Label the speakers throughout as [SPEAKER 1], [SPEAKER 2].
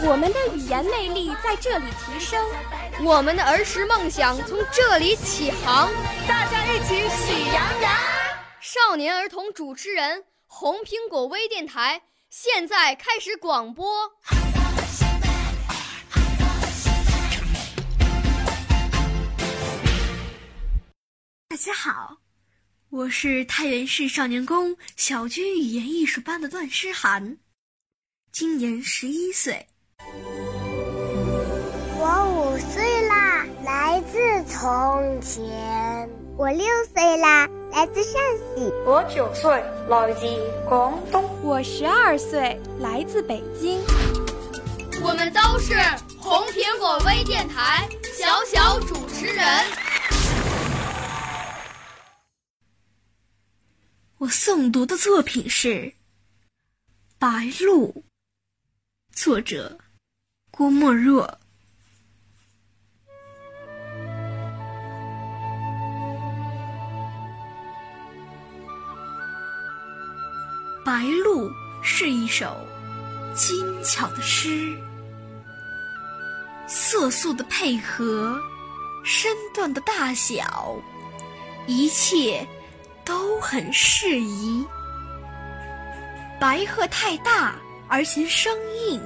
[SPEAKER 1] 我们的语言魅力在这里提升，
[SPEAKER 2] 我们的儿时梦想从这里起航。
[SPEAKER 3] 大家一起喜羊羊。
[SPEAKER 2] 少年儿童主持人，红苹果微电台现在开始广播。
[SPEAKER 4] 大家好，我是太原市少年宫小军语言艺术班的段诗涵，今年十一岁。
[SPEAKER 5] 从前；我六岁啦，来自陕西；
[SPEAKER 6] 我九岁，来自广东；
[SPEAKER 1] 我十二岁，来自北京。
[SPEAKER 2] 我们都是红苹果微电台小小主持人。
[SPEAKER 4] 我诵读的作品是《白鹭》，作者郭沫若。《白鹭》是一首精巧的诗，色素的配合，身段的大小，一切都很适宜。白鹤太大而嫌生硬，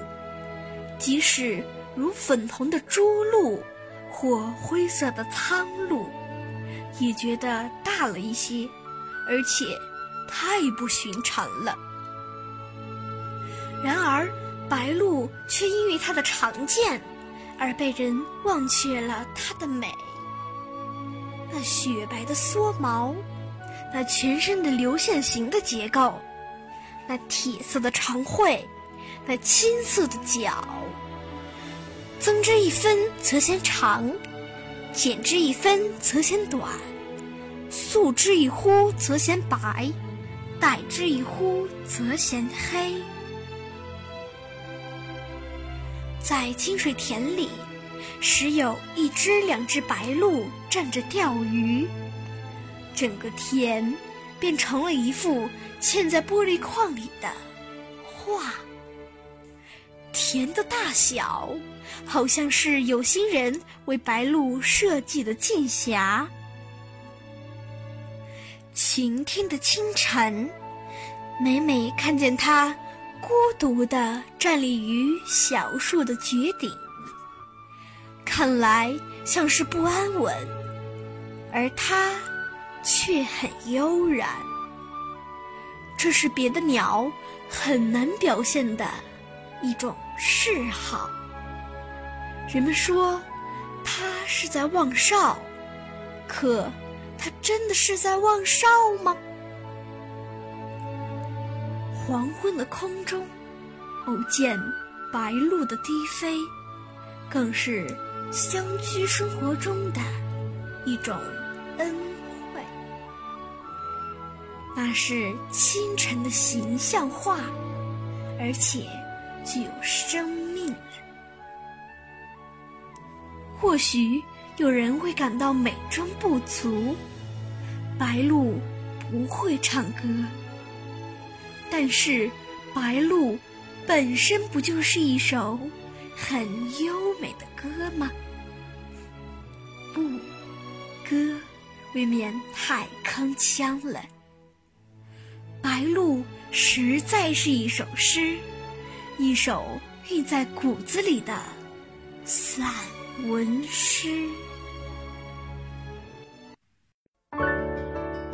[SPEAKER 4] 即使如粉红的朱鹭或灰色的苍鹭，也觉得大了一些，而且。太不寻常了。然而，白鹭却因为它的常见，而被人忘却了它的美。那雪白的蓑毛，那全身的流线型的结构，那铁色的长喙，那青色的脚，增之一分则嫌长，减之一分则嫌短，素之一忽则嫌白。待之一忽则嫌黑。在清水田里，时有一只、两只白鹭站着钓鱼，整个田便成了一幅嵌在玻璃框里的画。田的大小，好像是有心人为白鹭设计的镜匣。晴天的清晨，每每看见它孤独地站立于小树的绝顶，看来像是不安稳，而它却很悠然。这是别的鸟很难表现的一种嗜好。人们说它是在望哨，可。它真的是在望哨吗？黄昏的空中，偶见白鹭的低飞，更是乡居生活中的一种恩惠。那是清晨的形象画，而且具有生命。或许有人会感到美中不足。白鹭不会唱歌，但是白鹭本身不就是一首很优美的歌吗？不，歌未免太铿锵了。白鹭实在是一首诗，一首韵在骨子里的散文诗。